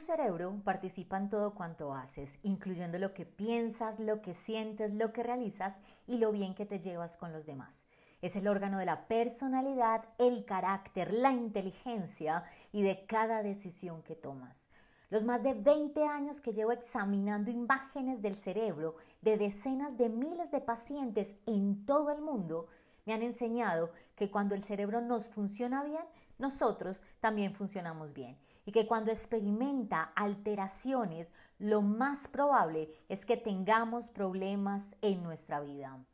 Cerebro participa en todo cuanto haces, incluyendo lo que piensas, lo que sientes, lo que realizas y lo bien que te llevas con los demás. Es el órgano de la personalidad, el carácter, la inteligencia y de cada decisión que tomas. Los más de 20 años que llevo examinando imágenes del cerebro de decenas de miles de pacientes en todo el mundo me han enseñado que cuando el cerebro nos funciona bien, nosotros también funcionamos bien y que cuando experimenta alteraciones, lo más probable es que tengamos problemas en nuestra vida.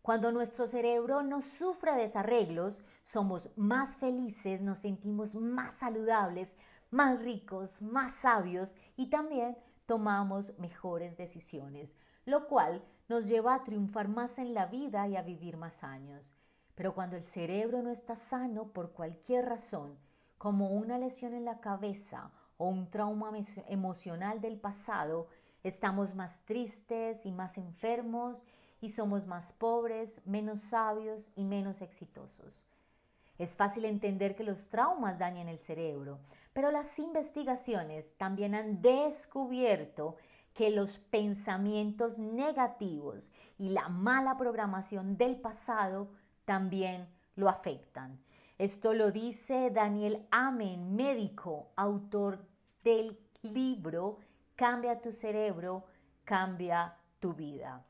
Cuando nuestro cerebro no sufre desarreglos, somos más felices, nos sentimos más saludables, más ricos, más sabios y también tomamos mejores decisiones, lo cual nos lleva a triunfar más en la vida y a vivir más años. Pero cuando el cerebro no está sano por cualquier razón, como una lesión en la cabeza o un trauma emocional del pasado, estamos más tristes y más enfermos y somos más pobres, menos sabios y menos exitosos. Es fácil entender que los traumas dañan el cerebro, pero las investigaciones también han descubierto que los pensamientos negativos y la mala programación del pasado también lo afectan. Esto lo dice Daniel Amen, médico, autor del libro Cambia tu cerebro, cambia tu vida.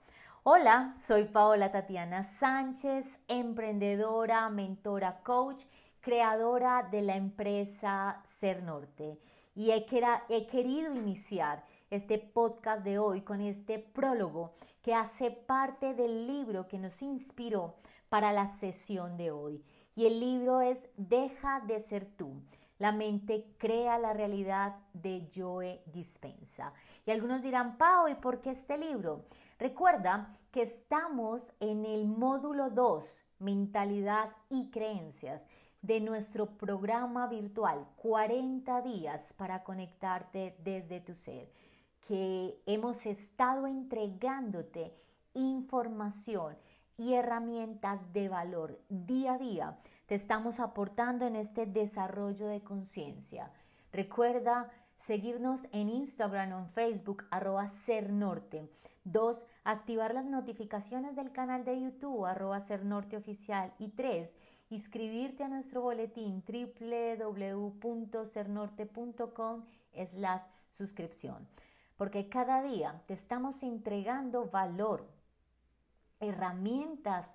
Hola, soy Paola Tatiana Sánchez, emprendedora, mentora, coach, creadora de la empresa Ser Norte. Y he, he querido iniciar este podcast de hoy con este prólogo que hace parte del libro que nos inspiró para la sesión de hoy. Y el libro es Deja de ser tú. La mente crea la realidad de Joe Dispensa. Y algunos dirán, Pau, ¿y por qué este libro? Recuerda que estamos en el módulo 2, mentalidad y creencias, de nuestro programa virtual 40 días para conectarte desde tu ser, que hemos estado entregándote información y herramientas de valor día a día te estamos aportando en este desarrollo de conciencia. Recuerda seguirnos en Instagram o en Facebook arroba ser norte. Dos, activar las notificaciones del canal de YouTube arroba oficial. Y tres, inscribirte a nuestro boletín www.sernorte.com slash suscripción. Porque cada día te estamos entregando valor herramientas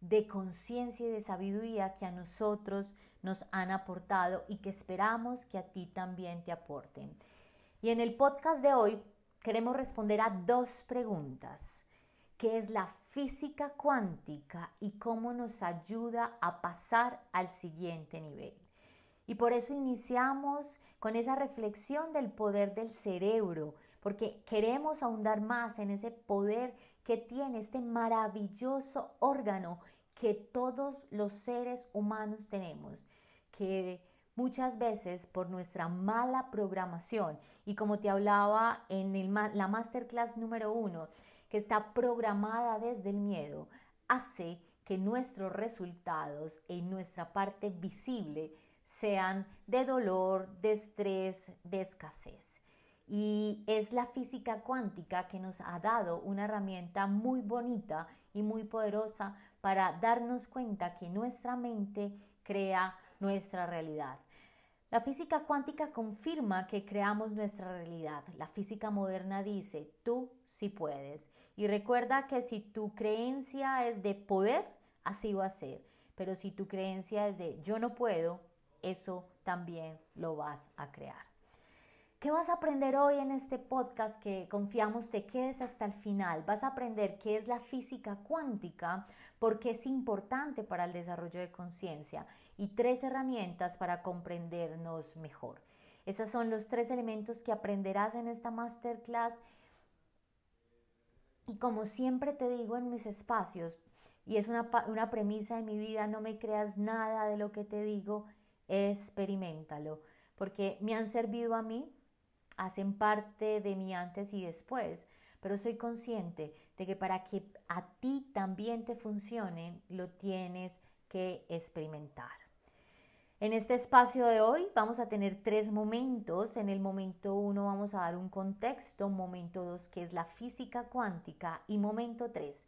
de conciencia y de sabiduría que a nosotros nos han aportado y que esperamos que a ti también te aporten. Y en el podcast de hoy queremos responder a dos preguntas. ¿Qué es la física cuántica y cómo nos ayuda a pasar al siguiente nivel? Y por eso iniciamos con esa reflexión del poder del cerebro, porque queremos ahondar más en ese poder que tiene este maravilloso órgano que todos los seres humanos tenemos, que muchas veces por nuestra mala programación y como te hablaba en la masterclass número uno, que está programada desde el miedo, hace que nuestros resultados en nuestra parte visible sean de dolor, de estrés, de escasez. Y es la física cuántica que nos ha dado una herramienta muy bonita y muy poderosa para darnos cuenta que nuestra mente crea nuestra realidad. La física cuántica confirma que creamos nuestra realidad. La física moderna dice, tú sí puedes. Y recuerda que si tu creencia es de poder, así va a ser. Pero si tu creencia es de yo no puedo, eso también lo vas a crear. ¿Qué vas a aprender hoy en este podcast que confiamos te quedes hasta el final? Vas a aprender qué es la física cuántica, porque es importante para el desarrollo de conciencia y tres herramientas para comprendernos mejor. Esos son los tres elementos que aprenderás en esta masterclass. Y como siempre te digo en mis espacios, y es una, una premisa de mi vida, no me creas nada de lo que te digo, experimentalo, porque me han servido a mí, hacen parte de mi antes y después, pero soy consciente de que para que a ti también te funcionen, lo tienes que experimentar. En este espacio de hoy vamos a tener tres momentos. En el momento uno vamos a dar un contexto, momento dos que es la física cuántica y momento tres,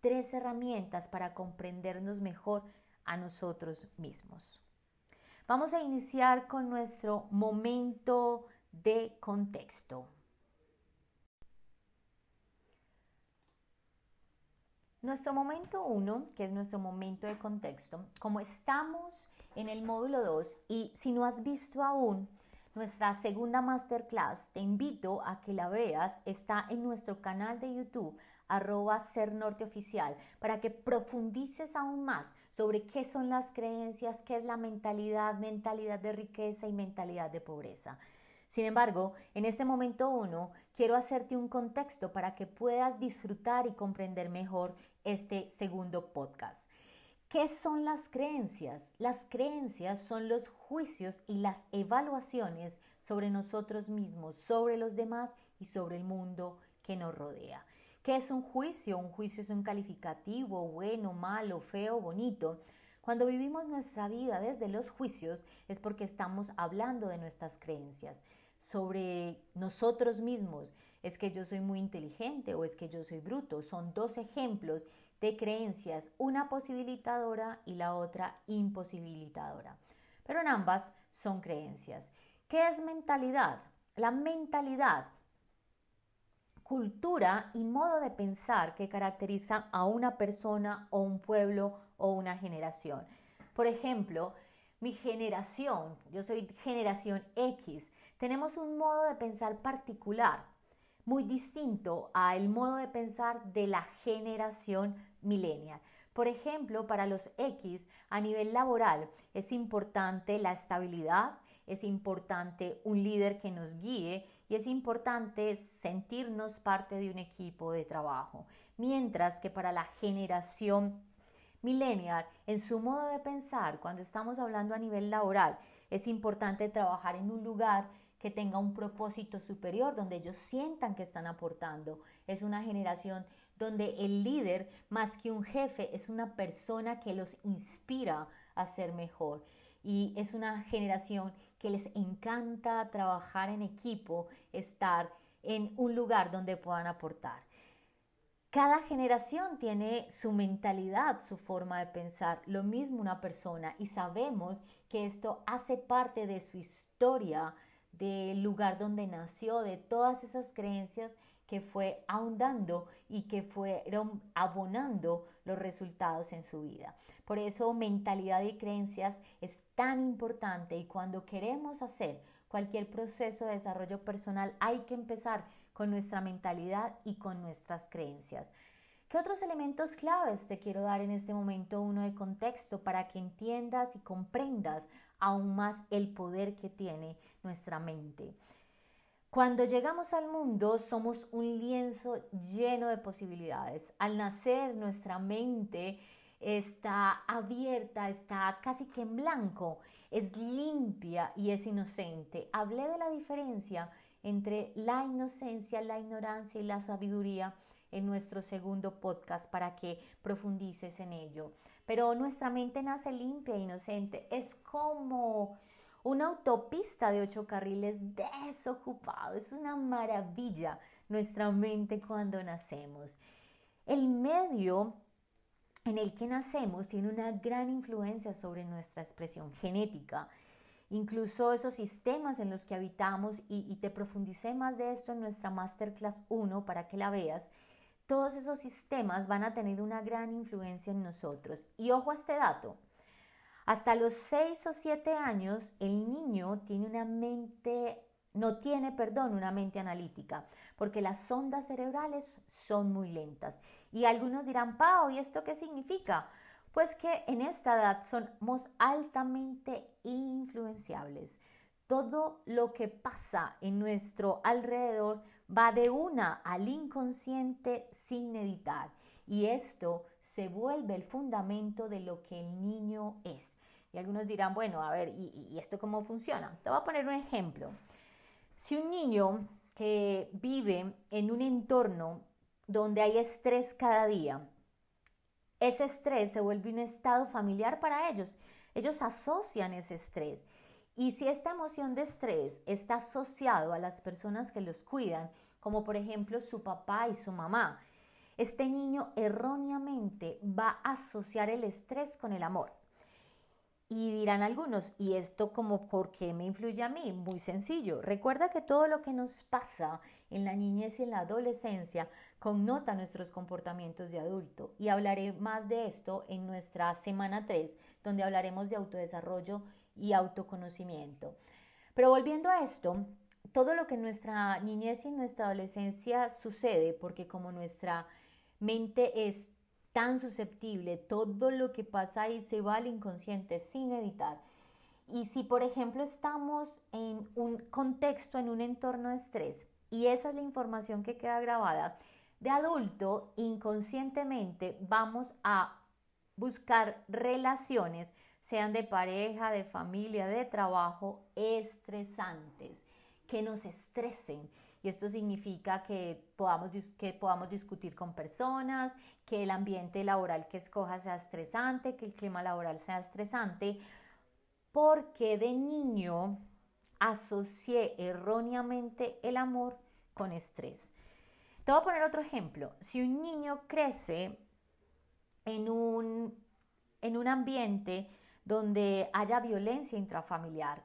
tres herramientas para comprendernos mejor a nosotros mismos. Vamos a iniciar con nuestro momento de contexto. Nuestro momento uno, que es nuestro momento de contexto, como estamos en el módulo 2 y si no has visto aún nuestra segunda masterclass, te invito a que la veas, está en nuestro canal de YouTube arroba ser norte oficial para que profundices aún más sobre qué son las creencias, qué es la mentalidad, mentalidad de riqueza y mentalidad de pobreza. Sin embargo, en este momento uno, quiero hacerte un contexto para que puedas disfrutar y comprender mejor este segundo podcast. ¿Qué son las creencias? Las creencias son los juicios y las evaluaciones sobre nosotros mismos, sobre los demás y sobre el mundo que nos rodea. ¿Qué es un juicio? Un juicio es un calificativo, bueno, malo, feo, bonito. Cuando vivimos nuestra vida desde los juicios es porque estamos hablando de nuestras creencias sobre nosotros mismos. Es que yo soy muy inteligente o es que yo soy bruto. Son dos ejemplos de creencias, una posibilitadora y la otra imposibilitadora. Pero en ambas son creencias. ¿Qué es mentalidad? La mentalidad, cultura y modo de pensar que caracteriza a una persona o un pueblo o una generación. Por ejemplo, mi generación, yo soy generación X, tenemos un modo de pensar particular, muy distinto al modo de pensar de la generación millennial. Por ejemplo, para los X a nivel laboral es importante la estabilidad, es importante un líder que nos guíe y es importante sentirnos parte de un equipo de trabajo. Mientras que para la generación millennial, en su modo de pensar, cuando estamos hablando a nivel laboral, es importante trabajar en un lugar que tenga un propósito superior, donde ellos sientan que están aportando. Es una generación donde el líder, más que un jefe, es una persona que los inspira a ser mejor. Y es una generación que les encanta trabajar en equipo, estar en un lugar donde puedan aportar. Cada generación tiene su mentalidad, su forma de pensar, lo mismo una persona y sabemos que esto hace parte de su historia, del lugar donde nació, de todas esas creencias que fue ahondando y que fueron abonando los resultados en su vida. Por eso mentalidad y creencias es tan importante y cuando queremos hacer cualquier proceso de desarrollo personal hay que empezar con nuestra mentalidad y con nuestras creencias. ¿Qué otros elementos claves te quiero dar en este momento uno de contexto para que entiendas y comprendas aún más el poder que tiene nuestra mente? Cuando llegamos al mundo somos un lienzo lleno de posibilidades. Al nacer nuestra mente está abierta, está casi que en blanco, es limpia y es inocente. Hablé de la diferencia entre la inocencia, la ignorancia y la sabiduría en nuestro segundo podcast para que profundices en ello. Pero nuestra mente nace limpia e inocente. Es como una autopista de ocho carriles desocupado. Es una maravilla nuestra mente cuando nacemos. El medio en el que nacemos tiene una gran influencia sobre nuestra expresión genética. Incluso esos sistemas en los que habitamos, y, te profundicé más de esto en nuestra Masterclass 1 para que la veas, todos esos sistemas van a tener una gran influencia en nosotros. Y ojo a este dato, hasta los 6 o 7 años, el niño tiene una mente, no tiene, perdón, una mente analítica, porque las ondas cerebrales son muy lentas. Y algunos dirán, Pau, ¿y esto qué significa? Pues que en esta edad somos altamente influenciables. Todo lo que pasa en nuestro alrededor va de una al inconsciente sin editar. Y esto se vuelve el fundamento de lo que el niño es. Y algunos dirán, bueno, a ver, ¿y, esto cómo funciona? Te voy a poner un ejemplo. Si un niño que vive en un entorno donde hay estrés cada día, ese estrés se vuelve un estado familiar para ellos. Ellos asocian ese estrés. Y si esta emoción de estrés está asociado a las personas que los cuidan, como por ejemplo su papá y su mamá, este niño erróneamente va a asociar el estrés con el amor. Y dirán algunos, ¿y esto como por qué me influye a mí? Muy sencillo. Recuerda que todo lo que nos pasa en la niñez y en la adolescencia connota nuestros comportamientos de adulto. Y hablaré más de esto en nuestra semana 3, donde hablaremos de autodesarrollo y autoconocimiento. Pero volviendo a esto, todo lo que en nuestra niñez y en nuestra adolescencia sucede, porque como nuestra mente es tan susceptible, todo lo que pasa ahí se va al inconsciente sin editar. Y si, por ejemplo, estamos en un contexto, en un entorno de estrés, y esa es la información que queda grabada, de adulto, inconscientemente vamos a buscar relaciones, sean de pareja, de familia, de trabajo, estresantes, que nos estresen y esto significa que podamos, que podamos discutir con personas, que el ambiente laboral que escoja sea estresante, que el clima laboral sea estresante, porque de niño asocié erróneamente el amor con estrés. Te voy a poner otro ejemplo. Si un niño crece en un, en un ambiente donde haya violencia intrafamiliar,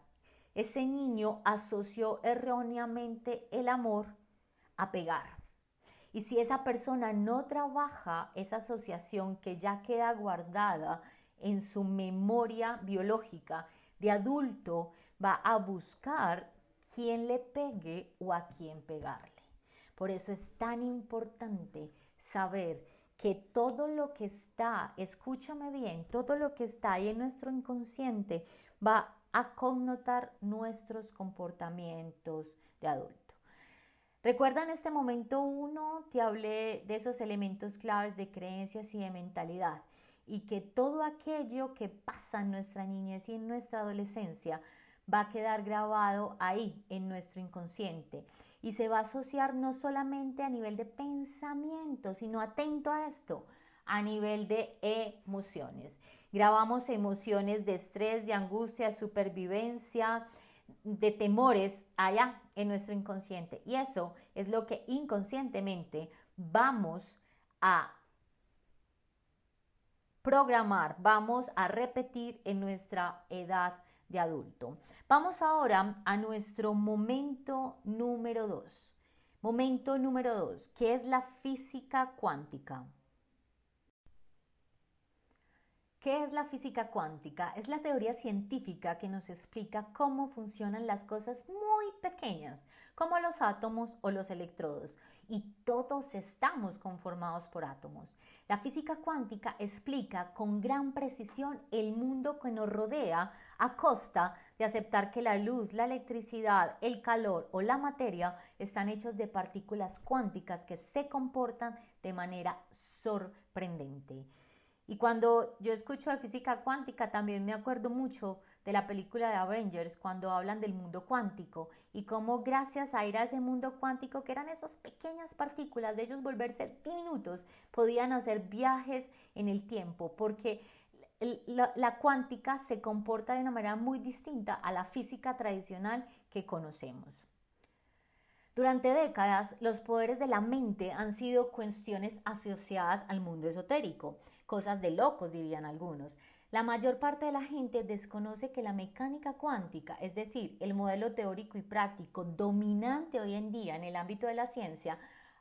ese niño asoció erróneamente el amor a pegar. Y si esa persona no trabaja esa asociación que ya queda guardada en su memoria biológica de adulto, va a buscar quién le pegue o a quién pegarle. Por eso es tan importante saber que todo lo que está, escúchame bien, todo lo que está ahí en nuestro inconsciente va a connotar nuestros comportamientos de adulto. Recuerda en este momento uno, te hablé de esos elementos claves de creencias y de mentalidad y que todo aquello que pasa en nuestra niñez y en nuestra adolescencia va a quedar grabado ahí en nuestro inconsciente y se va a asociar no solamente a nivel de pensamiento, sino atento a esto, a nivel de emociones. Grabamos emociones de estrés, de angustia, supervivencia, de temores allá en nuestro inconsciente. Y eso es lo que inconscientemente vamos a programar, vamos a repetir en nuestra edad de adulto. Vamos ahora a nuestro momento número dos. Momento número dos, que es la física cuántica. ¿Qué es la física cuántica? Es la teoría científica que nos explica cómo funcionan las cosas muy pequeñas, como los átomos o los electrodos, y todos estamos conformados por átomos. La física cuántica explica con gran precisión el mundo que nos rodea a costa de aceptar que la luz, la electricidad, el calor o la materia están hechos de partículas cuánticas que se comportan de manera sorprendente. Y cuando yo escucho de física cuántica, también me acuerdo mucho de la película de Avengers, cuando hablan del mundo cuántico y cómo gracias a ir a ese mundo cuántico, que eran esas pequeñas partículas, de ellos volverse diminutos, podían hacer viajes en el tiempo, porque la, la cuántica se comporta de una manera muy distinta a la física tradicional que conocemos. Durante décadas, los poderes de la mente han sido cuestiones asociadas al mundo esotérico cosas de locos, dirían algunos. La mayor parte de la gente desconoce que la mecánica cuántica, es decir, el modelo teórico y práctico dominante hoy en día en el ámbito de la ciencia,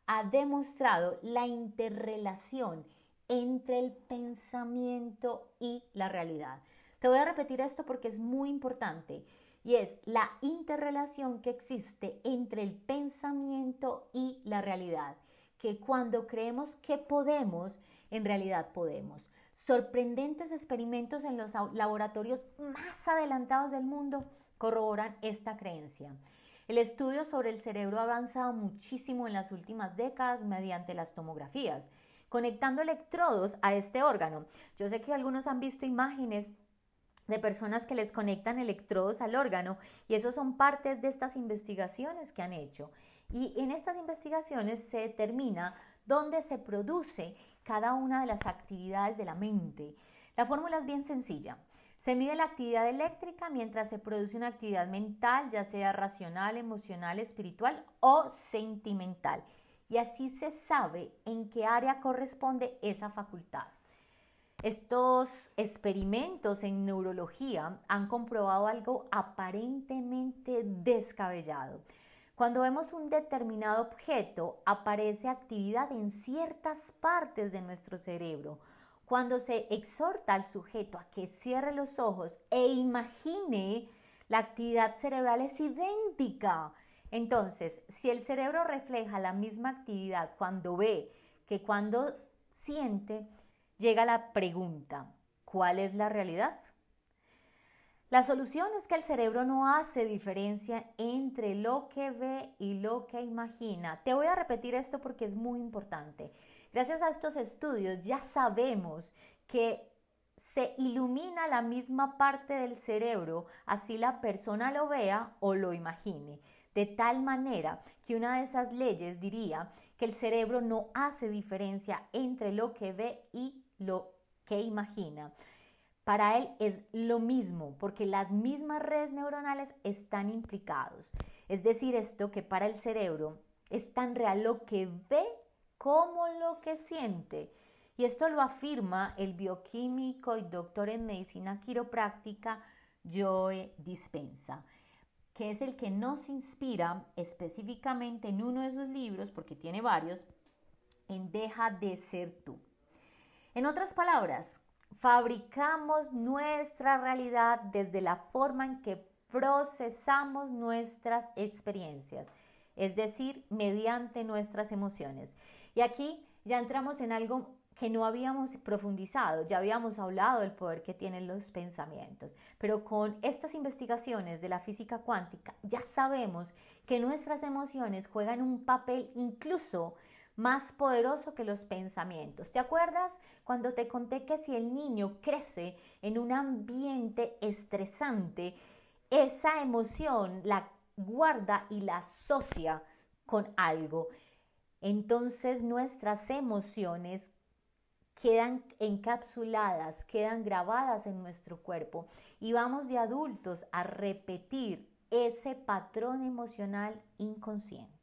ha demostrado la interrelación entre el pensamiento y la realidad. Te voy a repetir esto porque es muy importante y es la interrelación que existe entre el pensamiento y la realidad, que cuando creemos que podemos, en realidad podemos. Sorprendentes experimentos en los laboratorios más adelantados del mundo corroboran esta creencia. El estudio sobre el cerebro ha avanzado muchísimo en las últimas décadas mediante las tomografías, conectando electrodos a este órgano. Yo sé que algunos han visto imágenes de personas que les conectan electrodos al órgano y esos son partes de estas investigaciones que han hecho. Y en estas investigaciones se determina dónde se produce cada una de las actividades de la mente. La fórmula es bien sencilla. Se mide la actividad eléctrica mientras se produce una actividad mental, ya sea racional, emocional, espiritual o sentimental. Y así se sabe en qué área corresponde esa facultad. Estos experimentos en neurología han comprobado algo aparentemente descabellado. Cuando vemos un determinado objeto, aparece actividad en ciertas partes de nuestro cerebro. Cuando se exhorta al sujeto a que cierre los ojos e imagine, la actividad cerebral es idéntica. Entonces, si el cerebro refleja la misma actividad cuando ve que cuando siente, llega la pregunta, ¿cuál es la realidad? La solución es que el cerebro no hace diferencia entre lo que ve y lo que imagina. Te voy a repetir esto porque es muy importante. Gracias a estos estudios ya sabemos que se ilumina la misma parte del cerebro, así la persona lo vea o lo imagine. De tal manera que una de esas leyes diría que el cerebro no hace diferencia entre lo que ve y lo que imagina. Para él es lo mismo, porque las mismas redes neuronales están implicados. Es decir, esto que para el cerebro es tan real lo que ve como lo que siente. Y esto lo afirma el bioquímico y doctor en medicina quiropráctica Joe Dispensa, que es el que nos inspira específicamente en uno de sus libros, porque tiene varios, en Deja de ser tú. En otras palabras, fabricamos nuestra realidad desde la forma en que procesamos nuestras experiencias, es decir, mediante nuestras emociones. Y aquí ya entramos en algo que no habíamos profundizado, ya habíamos hablado del poder que tienen los pensamientos, pero con estas investigaciones de la física cuántica ya sabemos que nuestras emociones juegan un papel incluso más poderoso que los pensamientos. ¿Te acuerdas cuando te conté que si el niño crece en un ambiente estresante, esa emoción la guarda y la asocia con algo? Entonces nuestras emociones quedan encapsuladas, quedan grabadas en nuestro cuerpo y vamos de adultos a repetir ese patrón emocional inconsciente.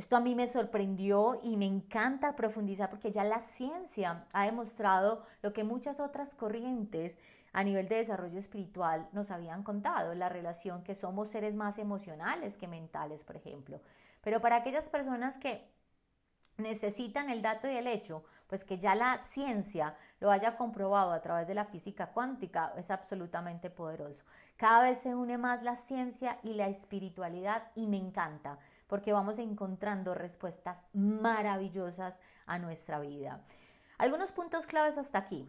Esto a mí me sorprendió y me encanta profundizar porque ya la ciencia ha demostrado lo que muchas otras corrientes a nivel de desarrollo espiritual nos habían contado, la relación que somos seres más emocionales que mentales, por ejemplo. Pero para aquellas personas que necesitan el dato y el hecho, pues que ya la ciencia lo haya comprobado a través de la física cuántica, es absolutamente poderoso. Cada vez se une más la ciencia y la espiritualidad y me encanta porque vamos encontrando respuestas maravillosas a nuestra vida. Algunos puntos claves hasta aquí.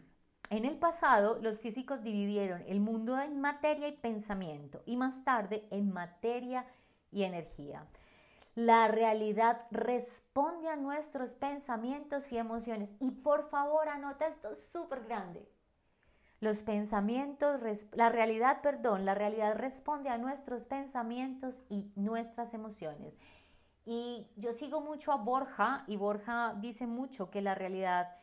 En el pasado, los físicos dividieron el mundo en materia y pensamiento y más tarde en materia y energía. La realidad responde a nuestros pensamientos y emociones. Y por favor, anota esto súper grande. Los pensamientos, la realidad, perdón, la realidad responde a nuestros pensamientos y nuestras emociones. Y yo sigo mucho a Borja y Borja dice mucho que la realidad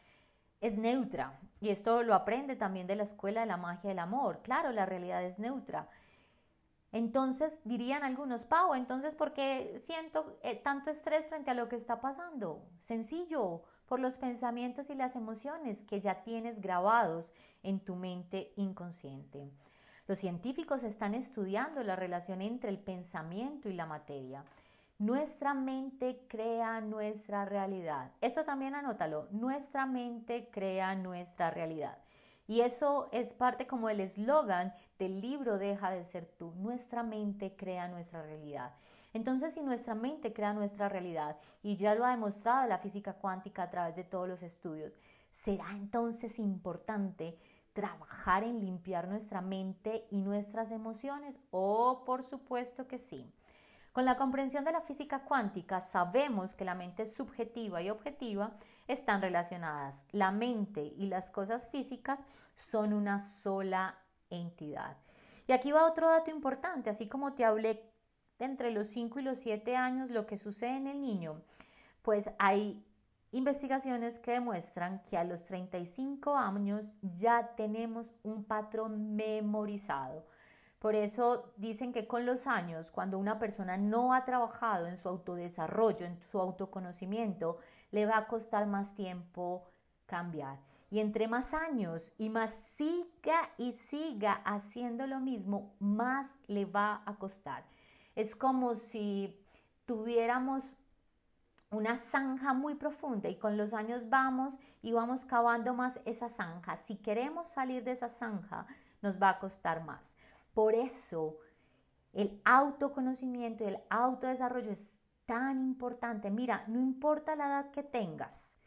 es neutra. Y esto lo aprende también de la escuela de la magia del amor. Claro, la realidad es neutra. Entonces dirían algunos, Pau, entonces ¿por qué siento eh, tanto estrés frente a lo que está pasando? Sencillo, por los pensamientos y las emociones que ya tienes grabados en tu mente inconsciente. Los científicos están estudiando la relación entre el pensamiento y la materia. Nuestra mente crea nuestra realidad. Esto también anótalo. Nuestra mente crea nuestra realidad. Y eso es parte como el eslogan del libro Deja de ser tú. Nuestra mente crea nuestra realidad. Entonces, si nuestra mente crea nuestra realidad, y ya lo ha demostrado la física cuántica a través de todos los estudios, ¿será entonces importante trabajar en limpiar nuestra mente y nuestras emociones? Oh, por supuesto que sí. Con la comprensión de la física cuántica sabemos que la mente subjetiva y objetiva están relacionadas. La mente y las cosas físicas son una sola entidad. Y aquí va otro dato importante, así como te hablé entre los 5 y los 7 años lo que sucede en el niño, pues hay investigaciones que demuestran que a los 35 años ya tenemos un patrón memorizado. Por eso dicen que con los años, cuando una persona no ha trabajado en su autodesarrollo, en su autoconocimiento, le va a costar más tiempo cambiar. Y entre más años y más siga y siga haciendo lo mismo, más le va a costar. Es como si tuviéramos una zanja muy profunda y con los años vamos y vamos cavando más esa zanja. Si queremos salir de esa zanja, nos va a costar más. Por eso el autoconocimiento y el autodesarrollo es tan importante. Mira, no importa la edad que tengas,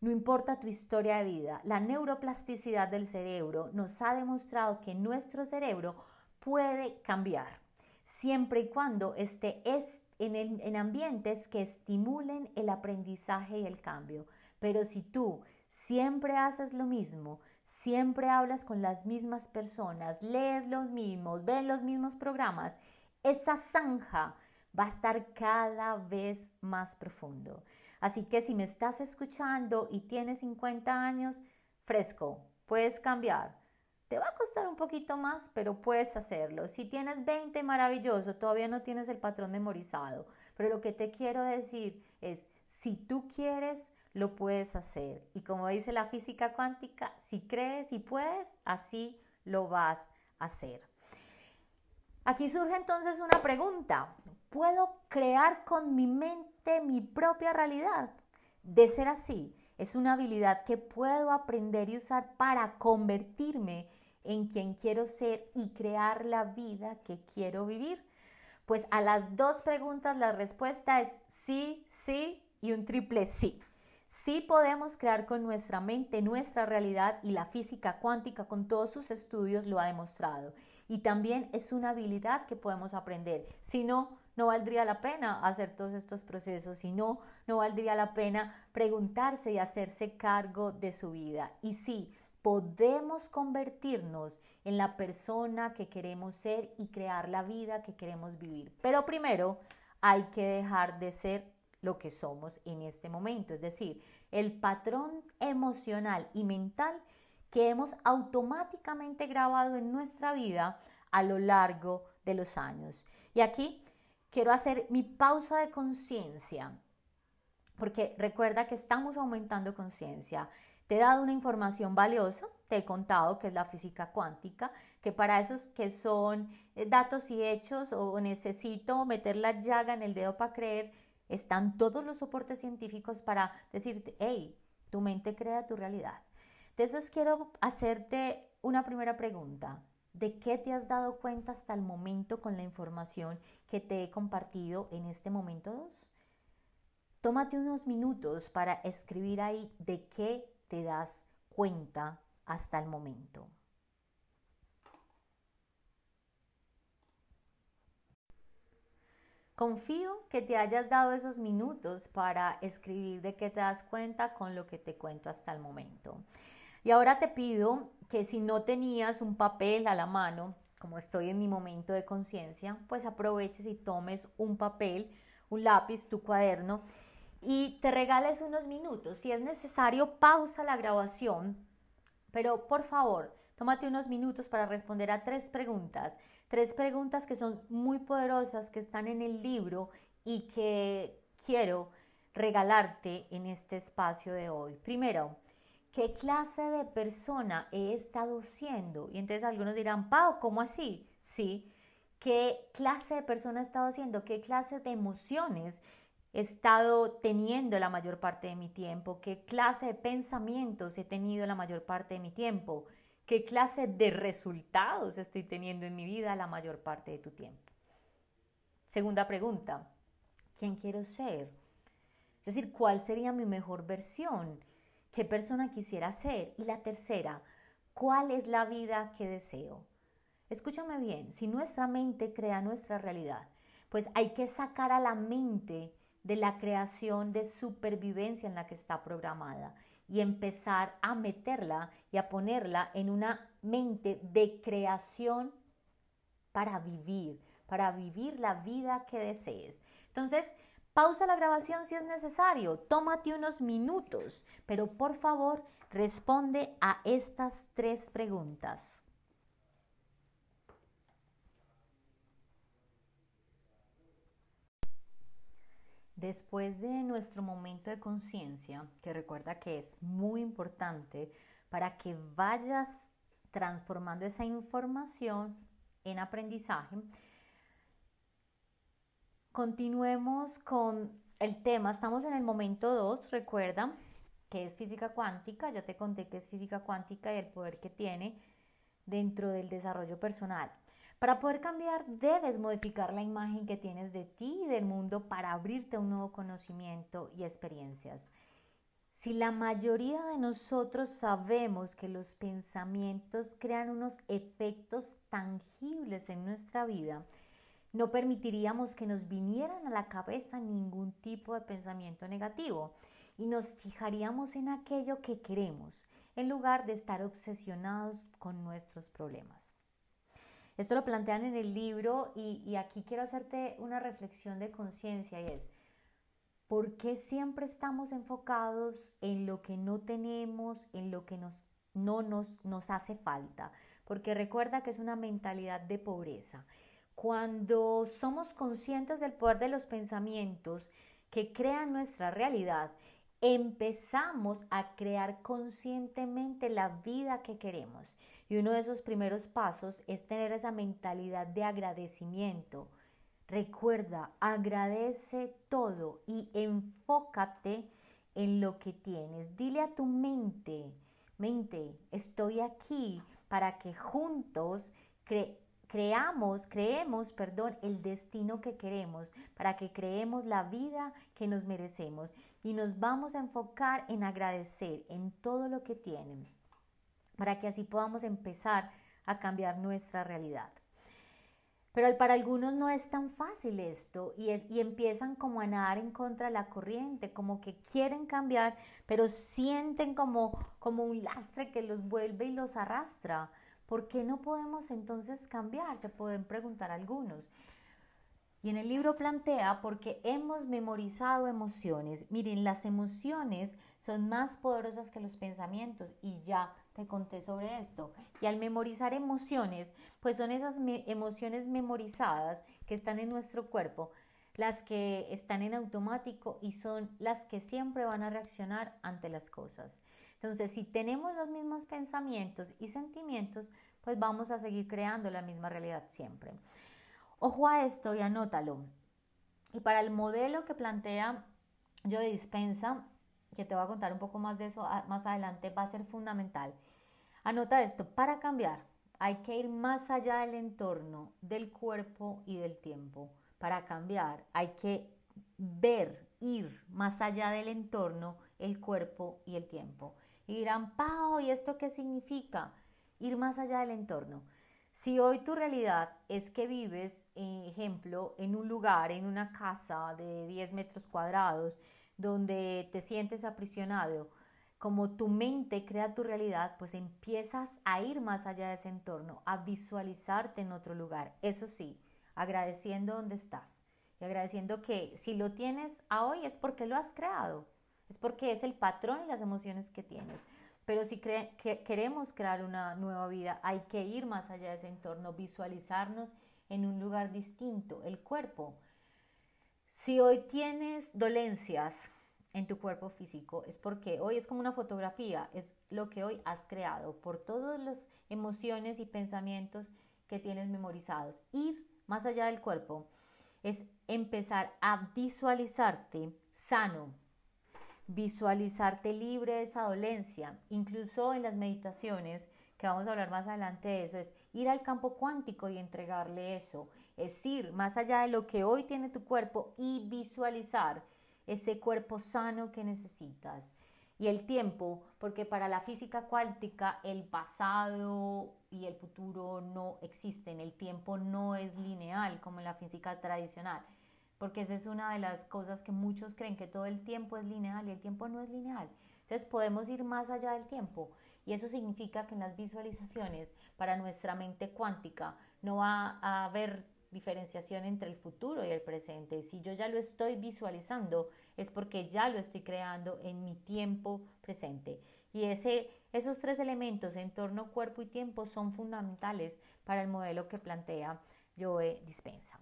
no importa tu historia de vida, la neuroplasticidad del cerebro nos ha demostrado que nuestro cerebro puede cambiar siempre y cuando esté en, en ambientes que estimulen el aprendizaje y el cambio. Pero si tú siempre haces lo mismo, siempre hablas con las mismas personas, lees los mismos, ves los mismos programas, esa zanja va a estar cada vez más profundo. Así que si me estás escuchando y tienes 50 años, fresco, puedes cambiar. Te va a costar un poquito más, pero puedes hacerlo. Si tienes 20, maravilloso, todavía no tienes el patrón memorizado. Pero lo que te quiero decir es, si tú quieres, lo puedes hacer. Y como dice la física cuántica, si crees y puedes, así lo vas a hacer. Aquí surge entonces una pregunta. ¿Puedo crear con mi mente mi propia realidad? De ser así, es una habilidad que puedo aprender y usar para convertirme en quien quiero ser y crear la vida que quiero vivir. Pues a las dos preguntas la respuesta es sí, sí y un triple sí. Sí podemos crear con nuestra mente nuestra realidad y la física cuántica con todos sus estudios lo ha demostrado. Y también es una habilidad que podemos aprender. Si no, no valdría la pena hacer todos estos procesos, si no, no valdría la pena preguntarse y hacerse cargo de su vida. Y sí, podemos convertirnos en la persona que queremos ser y crear la vida que queremos vivir. Pero primero hay que dejar de ser lo que somos en este momento, es decir, el patrón emocional y mental que hemos automáticamente grabado en nuestra vida a lo largo de los años. Y aquí quiero hacer mi pausa de conciencia, porque recuerda que estamos aumentando conciencia. Te he dado una información valiosa, te he contado que es la física cuántica, que para esos que son eh, datos y hechos o necesito meter la llaga en el dedo para creer, están todos los soportes científicos para decirte, hey, tu mente crea tu realidad. Entonces quiero hacerte una primera pregunta. ¿De qué te has dado cuenta hasta el momento con la información que te he compartido en este momento 2? Tómate unos minutos para escribir ahí de qué te das cuenta hasta el momento. Confío que te hayas dado esos minutos para escribir de qué te das cuenta con lo que te cuento hasta el momento. Y ahora te pido que si no tenías un papel a la mano, como estoy en mi momento de conciencia, pues aproveches y tomes un papel, un lápiz, tu cuaderno y te regales unos minutos. Si es necesario, pausa la grabación, pero por favor, tómate unos minutos para responder a tres preguntas. Tres preguntas que son muy poderosas, que están en el libro y que quiero regalarte en este espacio de hoy. Primero, ¿qué clase de persona he estado siendo? Y entonces algunos dirán, Pau, ¿cómo así? Sí, ¿qué clase de persona he estado siendo? ¿Qué clase de emociones he estado teniendo la mayor parte de mi tiempo? ¿Qué clase de pensamientos he tenido la mayor parte de mi tiempo? ¿Qué clase de resultados estoy teniendo en mi vida la mayor parte de tu tiempo? Segunda pregunta, ¿quién quiero ser? Es decir, ¿cuál sería mi mejor versión? ¿Qué persona quisiera ser? Y la tercera, ¿cuál es la vida que deseo? Escúchame bien, si nuestra mente crea nuestra realidad, pues hay que sacar a la mente de la creación de supervivencia en la que está programada y empezar a meterla y a ponerla en una mente de creación para vivir, para vivir la vida que desees. Entonces, Pausa la grabación si es necesario, tómate unos minutos, pero por favor responde a estas tres preguntas. Después de nuestro momento de conciencia, que recuerda que es muy importante para que vayas transformando esa información en aprendizaje, continuemos con el tema. Estamos en el momento 2, recuerda que es física cuántica, ya te conté que es física cuántica y el poder que tiene dentro del desarrollo personal. Para poder cambiar, debes modificar la imagen que tienes de ti y del mundo para abrirte a un nuevo conocimiento y experiencias. Si la mayoría de nosotros sabemos que los pensamientos crean unos efectos tangibles en nuestra vida, no permitiríamos que nos vinieran a la cabeza ningún tipo de pensamiento negativo y nos fijaríamos en aquello que queremos, en lugar de estar obsesionados con nuestros problemas. Esto lo plantean en el libro y, aquí quiero hacerte una reflexión de conciencia y es, ¿por qué siempre estamos enfocados en lo que no tenemos, en lo que nos, no nos, nos hace falta? Porque recuerda que es una mentalidad de pobreza. Cuando somos conscientes del poder de los pensamientos que crean nuestra realidad, empezamos a crear conscientemente la vida que queremos. Y uno de esos primeros pasos es tener esa mentalidad de agradecimiento. Recuerda, agradece todo y enfócate en lo que tienes. Dile a tu mente, mente, estoy aquí para que juntos creamos, creemos, perdón, el destino que queremos, para que creemos la vida que nos merecemos y nos vamos a enfocar en agradecer en todo lo que tienen para que así podamos empezar a cambiar nuestra realidad. Pero para algunos no es tan fácil esto y, empiezan como a nadar en contra de la corriente, como que quieren cambiar, pero sienten como, como un lastre que los vuelve y los arrastra. ¿Por qué no podemos entonces cambiar? Se pueden preguntar algunos. Y en el libro plantea porque hemos memorizado emociones. Miren, las emociones son más poderosas que los pensamientos y ya te conté sobre esto. Y al memorizar emociones, pues son esas emociones memorizadas que están en nuestro cuerpo, las que están en automático y son las que siempre van a reaccionar ante las cosas. Entonces, si tenemos los mismos pensamientos y sentimientos, pues vamos a seguir creando la misma realidad siempre. Ojo a esto y anótalo. Y para el modelo que plantea yo de dispensa, que te voy a contar un poco más de eso más adelante, va a ser fundamental. Anota esto, para cambiar hay que ir más allá del entorno, del cuerpo y del tiempo. Para cambiar hay que ver, ir más allá del entorno, el cuerpo y el tiempo. Y dirán, Pau, ¿y esto qué significa? Ir más allá del entorno. Si hoy tu realidad es que vives, ejemplo, en un lugar, en una casa de 10 metros cuadrados, donde te sientes aprisionado, como tu mente crea tu realidad, pues empiezas a ir más allá de ese entorno, a visualizarte en otro lugar. Eso sí, agradeciendo donde estás y agradeciendo que si lo tienes a hoy es porque lo has creado, es porque es el patrón y las emociones que tienes. Pero si queremos crear una nueva vida, hay que ir más allá de ese entorno, visualizarnos en un lugar distinto, el cuerpo. Si hoy tienes dolencias en tu cuerpo físico, es porque hoy es como una fotografía, es lo que hoy has creado por todas las emociones y pensamientos que tienes memorizados. Ir más allá del cuerpo es empezar a visualizarte sano, visualizarte libre de esa dolencia, incluso en las meditaciones, que vamos a hablar más adelante de eso, es ir al campo cuántico y entregarle eso, es ir más allá de lo que hoy tiene tu cuerpo y visualizar ese cuerpo sano que necesitas. Y el tiempo, porque para la física cuántica el pasado y el futuro no existen, el tiempo no es lineal como en la física tradicional, porque esa es una de las cosas que muchos creen que todo el tiempo es lineal y el tiempo no es lineal. Entonces podemos ir más allá del tiempo y eso significa que en las visualizaciones para nuestra mente cuántica no va a haber diferenciación entre el futuro y el presente. Si yo ya lo estoy visualizando, es porque ya lo estoy creando en mi tiempo presente. Y ese, esos tres elementos, entorno, cuerpo y tiempo, son fundamentales para el modelo que plantea Joe Dispensa.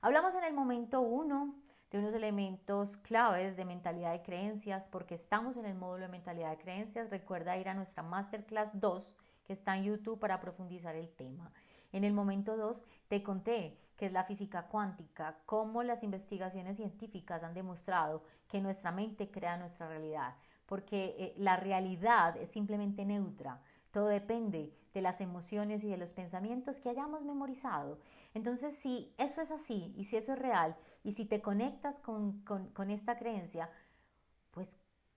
Hablamos en el momento 1 de unos elementos claves de mentalidad de creencias, porque estamos en el módulo de mentalidad de creencias. Recuerda ir a nuestra Masterclass 2, que está en YouTube para profundizar el tema. En el momento 2 te conté que es la física cuántica, cómo las investigaciones científicas han demostrado que nuestra mente crea nuestra realidad, porque eh, la realidad es simplemente neutra. Todo depende de las emociones y de los pensamientos que hayamos memorizado. Entonces, si eso es así y si eso es real y si te conectas con, esta creencia,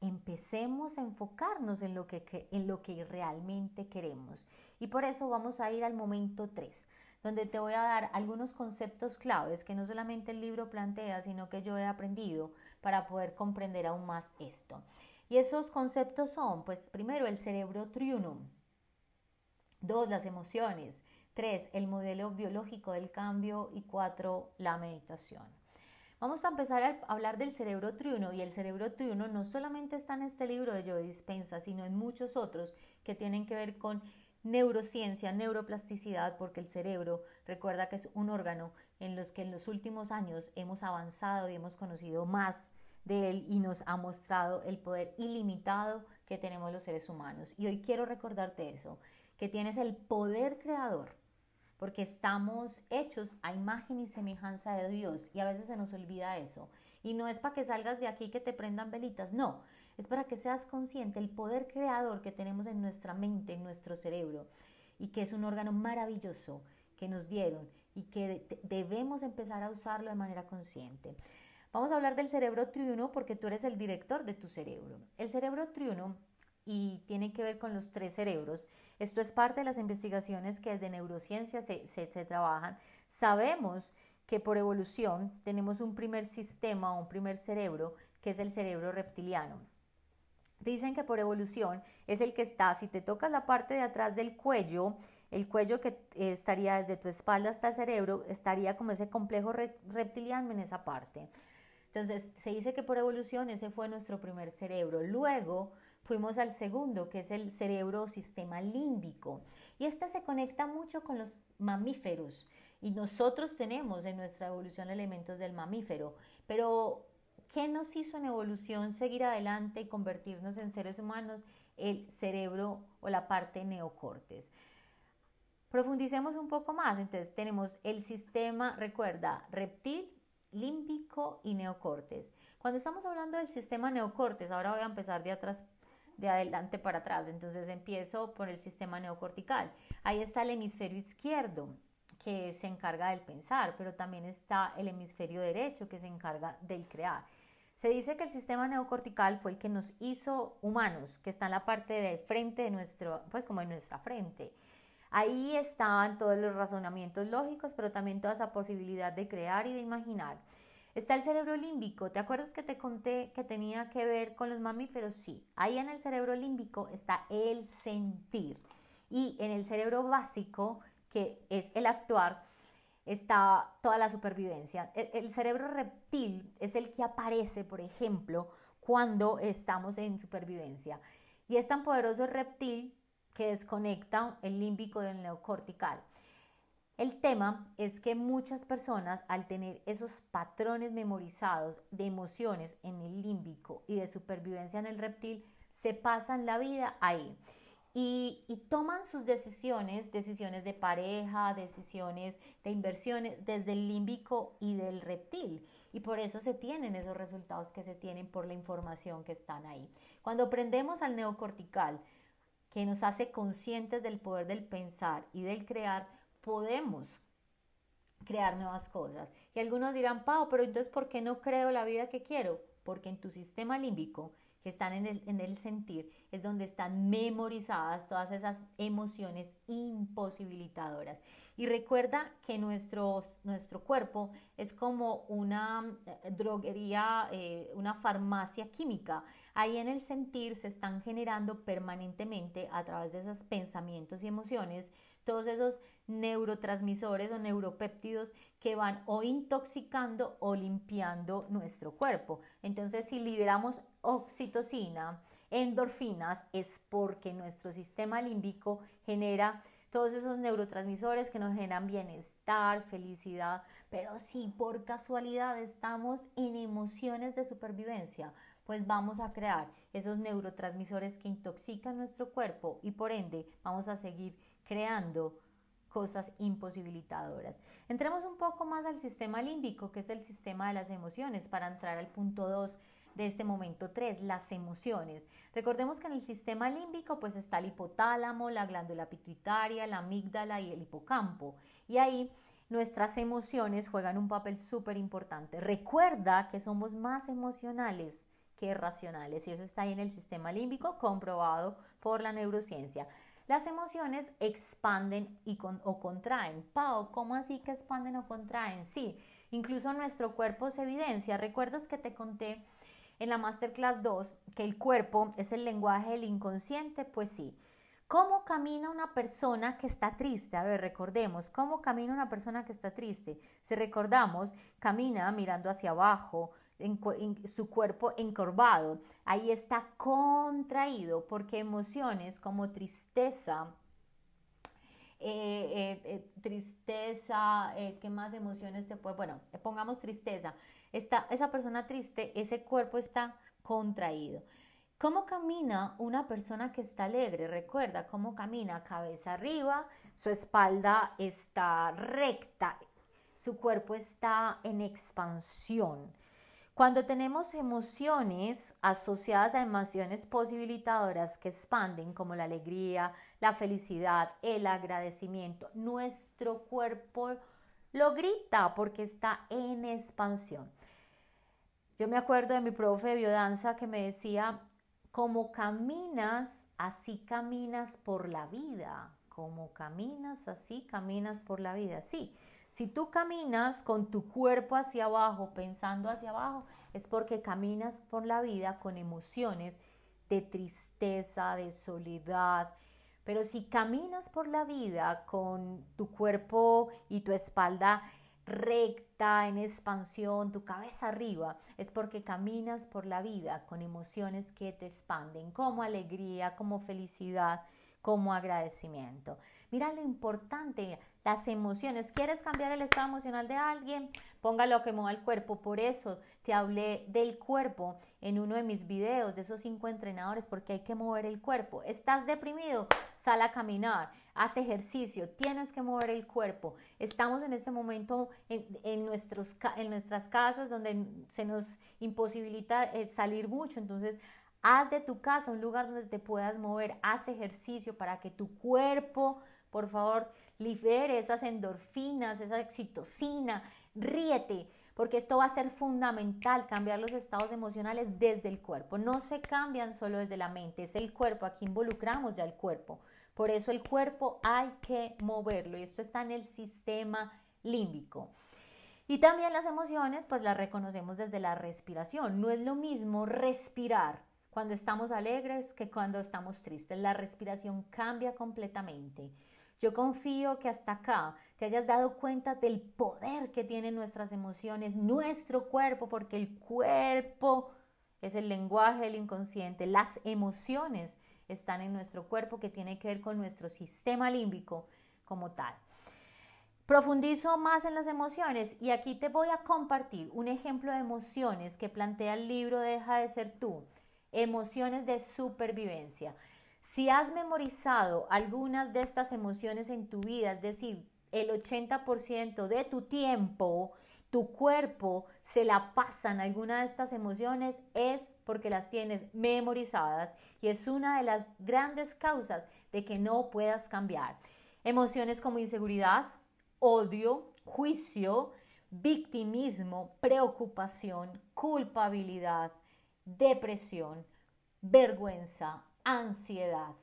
empecemos a enfocarnos en lo, que, en lo que realmente queremos. Y por eso vamos a ir al momento 3, donde te voy a dar algunos conceptos claves que no solamente el libro plantea, sino que yo he aprendido para poder comprender aún más esto. Y esos conceptos son, pues primero, el cerebro triunum, Dos, las emociones. Tres, el modelo biológico del cambio. Y cuatro, la meditación. Vamos a empezar a hablar del cerebro triuno y el cerebro triuno no solamente está en este libro de Joe Dispensa, sino en muchos otros que tienen que ver con neurociencia, neuroplasticidad, porque el cerebro, recuerda que es un órgano en los que en los últimos años hemos avanzado y hemos conocido más de él y nos ha mostrado el poder ilimitado que tenemos los seres humanos. Y hoy quiero recordarte eso, que tienes el poder creador, porque estamos hechos a imagen y semejanza de Dios y a veces se nos olvida eso. Y no es para que salgas de aquí que te prendan velitas, no, es para que seas consciente el poder creador que tenemos en nuestra mente, en nuestro cerebro, y que es un órgano maravilloso que nos dieron y que debemos empezar a usarlo de manera consciente. Vamos a hablar del cerebro triuno porque tú eres el director de tu cerebro. El cerebro triuno y tiene que ver con los tres cerebros esto es parte de las investigaciones que desde neurociencia se, se, trabajan. Sabemos que por evolución tenemos un primer sistema o un primer cerebro que es el cerebro reptiliano. Dicen que por evolución es el que está, si te tocas la parte de atrás del cuello, el cuello que eh, estaría desde tu espalda hasta el cerebro, estaría como ese complejo reptiliano en esa parte. Entonces, se dice que por evolución ese fue nuestro primer cerebro. Luego, Fuimos al segundo, que es el cerebro sistema límbico. Y este se conecta mucho con los mamíferos. Y nosotros tenemos en nuestra evolución elementos del mamífero. Pero, ¿qué nos hizo en evolución seguir adelante y convertirnos en seres humanos? El cerebro o la parte neocortes. Profundicemos un poco más. Entonces, tenemos el sistema, recuerda, reptil, límbico y neocortes. Cuando estamos hablando del sistema neocortes, ahora voy a empezar de atrás de adelante para atrás. Entonces empiezo por el sistema neocortical. Ahí está el hemisferio izquierdo que se encarga del pensar, pero también está el hemisferio derecho que se encarga del crear. Se dice que el sistema neocortical fue el que nos hizo humanos, que está en la parte de frente de nuestro, pues como en nuestra frente. Ahí están todos los razonamientos lógicos, pero también toda esa posibilidad de crear y de imaginar. Está el cerebro límbico. ¿Te acuerdas que te conté que tenía que ver con los mamíferos? Sí. Ahí en el cerebro límbico está el sentir. Y en el cerebro básico, que es el actuar, está toda la supervivencia. El, cerebro reptil es el que aparece, por ejemplo, cuando estamos en supervivencia. Y es tan poderoso el reptil que desconecta el límbico del neocortical. El tema es que muchas personas al tener esos patrones memorizados de emociones en el límbico y de supervivencia en el reptil, se pasan la vida ahí. Y, toman sus decisiones, decisiones de pareja, decisiones de inversiones desde el límbico y del reptil. Y por eso se tienen esos resultados que se tienen por la información que están ahí. Cuando aprendemos al neocortical, que nos hace conscientes del poder del pensar y del crear, podemos crear nuevas cosas. Y algunos dirán, Pau, pero entonces, ¿por qué no creo la vida que quiero? Porque en tu sistema límbico, que están en el, en el sentir, es donde están memorizadas todas esas emociones imposibilitadoras. Y recuerda que nuestro, nuestro cuerpo es como una eh, droguería, eh, una farmacia química. Ahí en el sentir se están generando permanentemente a través de esos pensamientos y emociones todos esos neurotransmisores o neuropéptidos que van o intoxicando o limpiando nuestro cuerpo. Entonces, si liberamos oxitocina, endorfinas, es porque nuestro sistema límbico genera todos esos neurotransmisores que nos generan bienestar, felicidad, pero si por casualidad estamos en emociones de supervivencia, pues vamos a crear esos neurotransmisores que intoxican nuestro cuerpo y por ende vamos a seguir creando cosas imposibilitadoras. Entremos un poco más al sistema límbico, que es el sistema de las emociones, para entrar al punto 2 de este momento 3, las emociones. Recordemos que en el sistema límbico pues está el hipotálamo, la glándula pituitaria, la amígdala y el hipocampo. Y ahí nuestras emociones juegan un papel súper importante. Recuerda que somos más emocionales que racionales y eso está ahí en el sistema límbico comprobado por la neurociencia. Las emociones expanden y o contraen. Pau, ¿cómo así que expanden o contraen? Sí, incluso nuestro cuerpo se evidencia. ¿Recuerdas que te conté en la Masterclass 2 que el cuerpo es el lenguaje del inconsciente, pues sí. ¿Cómo camina una persona que está triste? A ver, recordemos, ¿cómo camina una persona que está triste? Si recordamos, camina mirando hacia abajo, en, su cuerpo encorvado. Ahí está contraído porque emociones como tristeza, eh, eh, eh, tristeza, ¿qué más emociones te puede? Bueno, pongamos tristeza esa persona triste, ese cuerpo está contraído. ¿Cómo camina una persona que está alegre? Recuerda cómo camina cabeza arriba, su espalda está recta, su cuerpo está en expansión. Cuando tenemos emociones asociadas a emociones posibilitadoras que expanden como la alegría, la felicidad, el agradecimiento, nuestro cuerpo lo grita porque está en expansión. Yo me acuerdo de mi profe de biodanza que me decía, como caminas, así caminas por la vida. Como caminas, así caminas por la vida. Sí, si tú caminas con tu cuerpo hacia abajo, pensando hacia abajo, es porque caminas por la vida con emociones de tristeza, de soledad. Pero si caminas por la vida con tu cuerpo y tu espalda recta, en expansión, tu cabeza arriba, es porque caminas por la vida con emociones que te expanden, como alegría, como felicidad, como agradecimiento. Mira lo importante, las emociones. ¿Quieres cambiar el estado emocional de alguien? Póngalo que mueva el cuerpo. Por eso te hablé del cuerpo en uno de mis videos, de esos cinco entrenadores, porque hay que mover el cuerpo. ¿Estás deprimido? Sal a caminar haz ejercicio, tienes que mover el cuerpo. Estamos en este momento en, nuestros, en nuestras casas donde se nos imposibilita eh, salir mucho, entonces haz de tu casa un lugar donde te puedas mover, haz ejercicio para que tu cuerpo, por favor, libere esas endorfinas, esa oxitocina, ríete, porque esto va a ser fundamental, cambiar los estados emocionales desde el cuerpo. No se cambian solo desde la mente, es el cuerpo, aquí involucramos ya el cuerpo. Por eso el cuerpo hay que moverlo y esto está en el sistema límbico. Y también las emociones, pues las reconocemos desde la respiración. No es lo mismo respirar cuando estamos alegres que cuando estamos tristes. La respiración cambia completamente. Yo confío que hasta acá te hayas dado cuenta del poder que tienen nuestras emociones, nuestro cuerpo, porque el cuerpo es el lenguaje del inconsciente, las emociones están en nuestro cuerpo que tiene que ver con nuestro sistema límbico como tal. Profundizo más en las emociones y aquí te voy a compartir un ejemplo de emociones que plantea el libro Deja de ser tú. Emociones de supervivencia. Si has memorizado algunas de estas emociones en tu vida, es decir, el 80% de tu tiempo, tu cuerpo se la pasan alguna de estas emociones, es porque las tienes memorizadas y es una de las grandes causas de que no puedas cambiar. Emociones como inseguridad, odio, juicio, victimismo, preocupación, culpabilidad, depresión, vergüenza, ansiedad,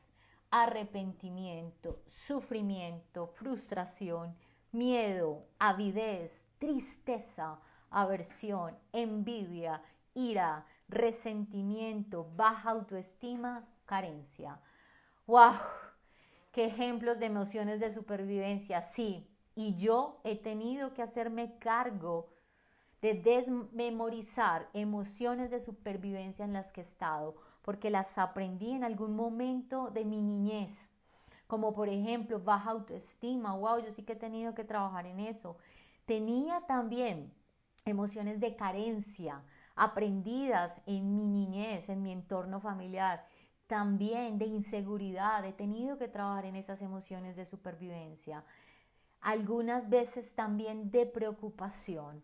arrepentimiento, sufrimiento, frustración, miedo, avidez, tristeza, aversión, envidia, ira, resentimiento, baja autoestima, carencia. ¡Wow! ¿Qué ejemplos de emociones de supervivencia? Sí, y yo he tenido que hacerme cargo de desmemorizar emociones de supervivencia en las que he estado, porque las aprendí en algún momento de mi niñez, como por ejemplo baja autoestima, wow, yo sí que he tenido que trabajar en eso. Tenía también emociones de carencia aprendidas en mi niñez, en mi entorno familiar, también de inseguridad, he tenido que trabajar en esas emociones de supervivencia, algunas veces también de preocupación.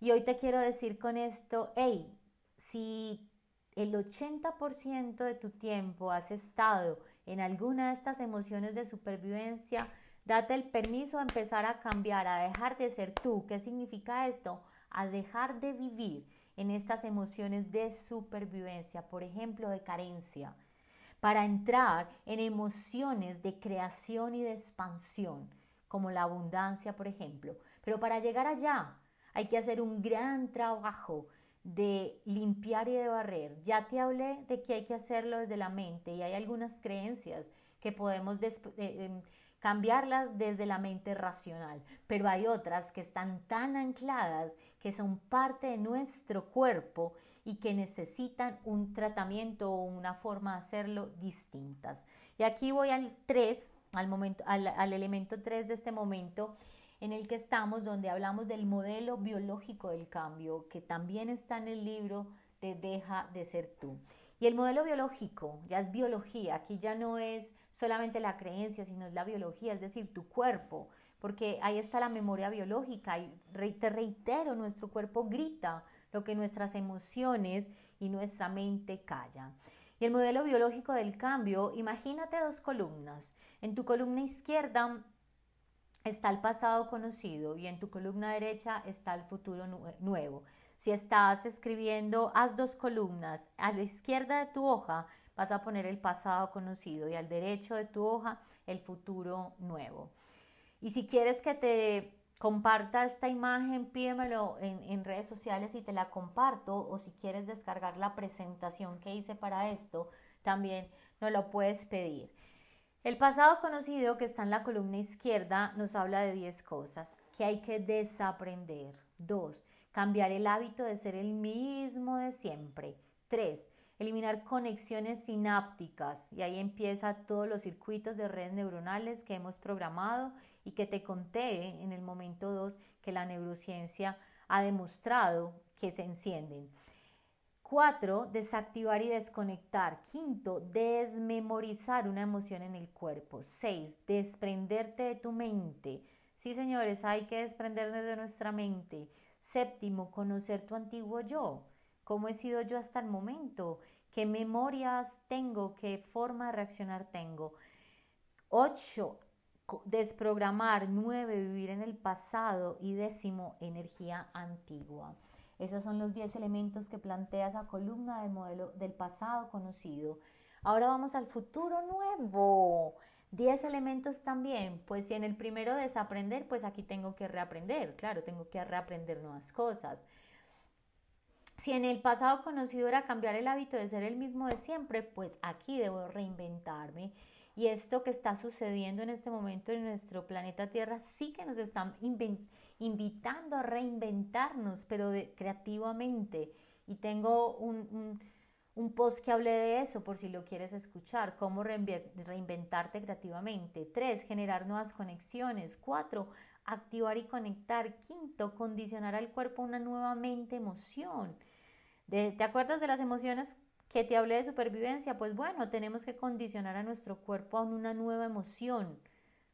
Y hoy te quiero decir con esto, hey, si el 80% de tu tiempo has estado en alguna de estas emociones de supervivencia, date el permiso a empezar a cambiar, a dejar de ser tú. ¿Qué significa esto? A dejar de vivir en estas emociones de supervivencia, por ejemplo, de carencia, para entrar en emociones de creación y de expansión, como la abundancia, por ejemplo. Pero para llegar allá hay que hacer un gran trabajo de limpiar y de barrer. Ya te hablé de que hay que hacerlo desde la mente y hay algunas creencias que podemos eh, em, cambiarlas desde la mente racional, pero hay otras que están tan ancladas que son parte de nuestro cuerpo y que necesitan un tratamiento o una forma de hacerlo distintas. Y aquí voy al 3, al, al, al elemento 3 de este momento en el que estamos, donde hablamos del modelo biológico del cambio, que también está en el libro de Deja de ser tú. Y el modelo biológico ya es biología, aquí ya no es solamente la creencia, sino es la biología, es decir, tu cuerpo, porque ahí está la memoria biológica y te reitero, nuestro cuerpo grita lo que nuestras emociones y nuestra mente callan. Y el modelo biológico del cambio, imagínate dos columnas. En tu columna izquierda está el pasado conocido y en tu columna derecha está el futuro nuevo. Si estás escribiendo, haz dos columnas. A la izquierda de tu hoja vas a poner el pasado conocido y al derecho de tu hoja el futuro nuevo. Y si quieres que te comparta esta imagen, pídemelo en, en redes sociales y te la comparto. O si quieres descargar la presentación que hice para esto, también nos lo puedes pedir. El pasado conocido que está en la columna izquierda nos habla de 10 cosas que hay que desaprender. 2. Cambiar el hábito de ser el mismo de siempre. 3. Eliminar conexiones sinápticas y ahí empieza todos los circuitos de redes neuronales que hemos programado y que te conté en el momento 2 que la neurociencia ha demostrado que se encienden. Cuatro, desactivar y desconectar. Quinto, desmemorizar una emoción en el cuerpo. Seis, desprenderte de tu mente. Sí, señores, hay que desprendernos de nuestra mente. Séptimo, conocer tu antiguo yo. ¿Cómo he sido yo hasta el momento? ¿Qué memorias tengo? ¿Qué forma de reaccionar tengo? Ocho, desprogramar. Nueve, vivir en el pasado. Y décimo, energía antigua. Esos son los 10 elementos que plantea esa columna del modelo del pasado conocido. Ahora vamos al futuro nuevo. 10 elementos también. Pues si en el primero desaprender, pues aquí tengo que reaprender. Claro, tengo que reaprender nuevas cosas. Si en el pasado conocido era cambiar el hábito de ser el mismo de siempre, pues aquí debo reinventarme. Y esto que está sucediendo en este momento en nuestro planeta Tierra sí que nos está inventando invitando a reinventarnos, pero creativamente. Y tengo un, post que hable de eso por si lo quieres escuchar, cómo reinventarte creativamente. Tres, generar nuevas conexiones. Cuatro, activar y conectar. Quinto, condicionar al cuerpo una nueva mente, emoción. ¿Te acuerdas de las emociones que te hablé de supervivencia? Pues bueno, tenemos que condicionar a nuestro cuerpo a una nueva emoción,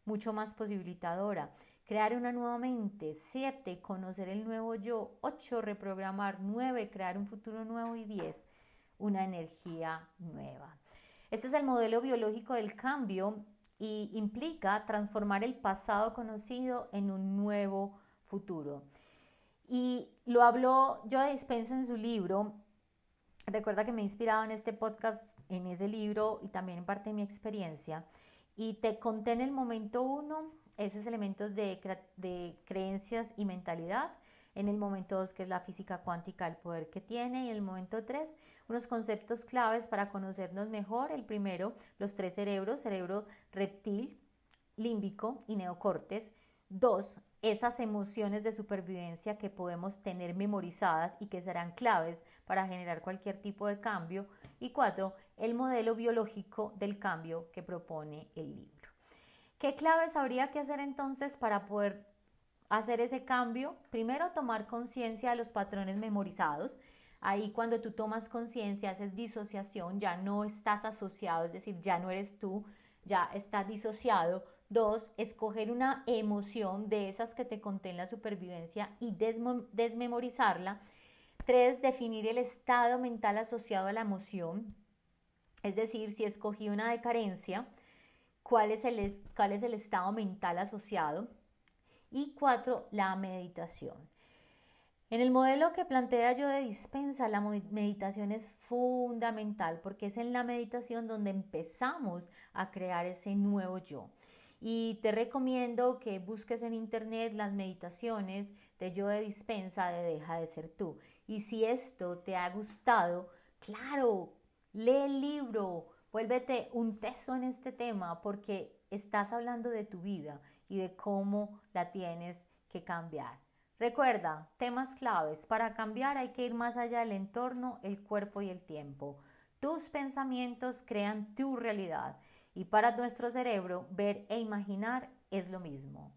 mucho más posibilitadora. Crear una nueva mente. 7. Conocer el nuevo yo. 8. Reprogramar. 9. Crear un futuro nuevo. Y 10. Una energía nueva. Este es el modelo biológico del cambio y implica transformar el pasado conocido en un nuevo futuro. Y lo habló Joe Dispensa en su libro. Recuerda que me he inspirado en este podcast, en ese libro y también en parte de mi experiencia. Y te conté en el momento uno esos elementos de, creencias y mentalidad. en el momento 2, que es la física cuántica, el poder que tiene, y en el momento 3, unos conceptos claves para conocernos mejor. El primero, los tres cerebros, cerebro reptil, límbico y neocortes. Dos, esas emociones de supervivencia que podemos tener memorizadas y que serán claves para generar cualquier tipo de cambio. Y cuatro, el modelo biológico del cambio que propone el libro. ¿Qué claves habría que hacer entonces para poder hacer ese cambio? Primero, tomar conciencia de los patrones memorizados. Ahí cuando tú tomas conciencia, haces disociación, ya no estás asociado, es decir, ya no eres tú, ya estás disociado. Dos, escoger una emoción de esas que te conté en la supervivencia y desmemorizarla. Tres, definir el estado mental asociado a la emoción. Es decir, si escogí una de carencia, ¿cuál es el, cuál es el estado mental asociado? Y cuatro, la meditación. En el modelo que plantea yo de dispensa, la meditación es fundamental porque es en la meditación donde empezamos a crear ese nuevo yo. Y te recomiendo que busques en internet las meditaciones de yo de dispensa de Deja de ser tú. Y si esto te ha gustado, claro, lee el libro, vuélvete un teso en este tema porque estás hablando de tu vida y de cómo la tienes que cambiar. Recuerda, temas claves. Para cambiar hay que ir más allá del entorno, el cuerpo y el tiempo. Tus pensamientos crean tu realidad y para nuestro cerebro ver e imaginar es lo mismo.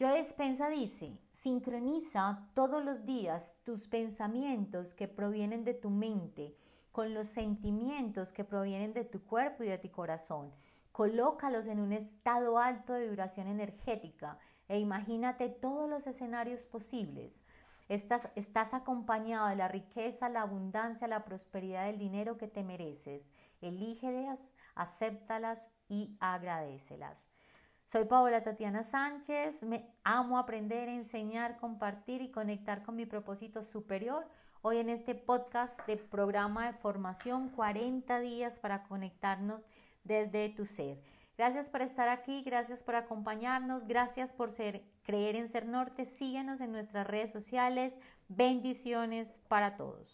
Joe Dispensa dice, sincroniza todos los días tus pensamientos que provienen de tu mente con los sentimientos que provienen de tu cuerpo y de tu corazón. Colócalos en un estado alto de vibración energética e imagínate todos los escenarios posibles. Estás, estás acompañado de la riqueza, la abundancia, la prosperidad del dinero que te mereces. Elígelas, acéptalas y agradecelas. Soy Paola Tatiana Sánchez, me amo aprender, enseñar, compartir y conectar con mi propósito superior. Hoy en este podcast de programa de formación 40 días para conectarnos desde tu ser. Gracias por estar aquí, gracias por acompañarnos, gracias por ser, creer en Ser Norte. Síguenos en nuestras redes sociales. Bendiciones para todos.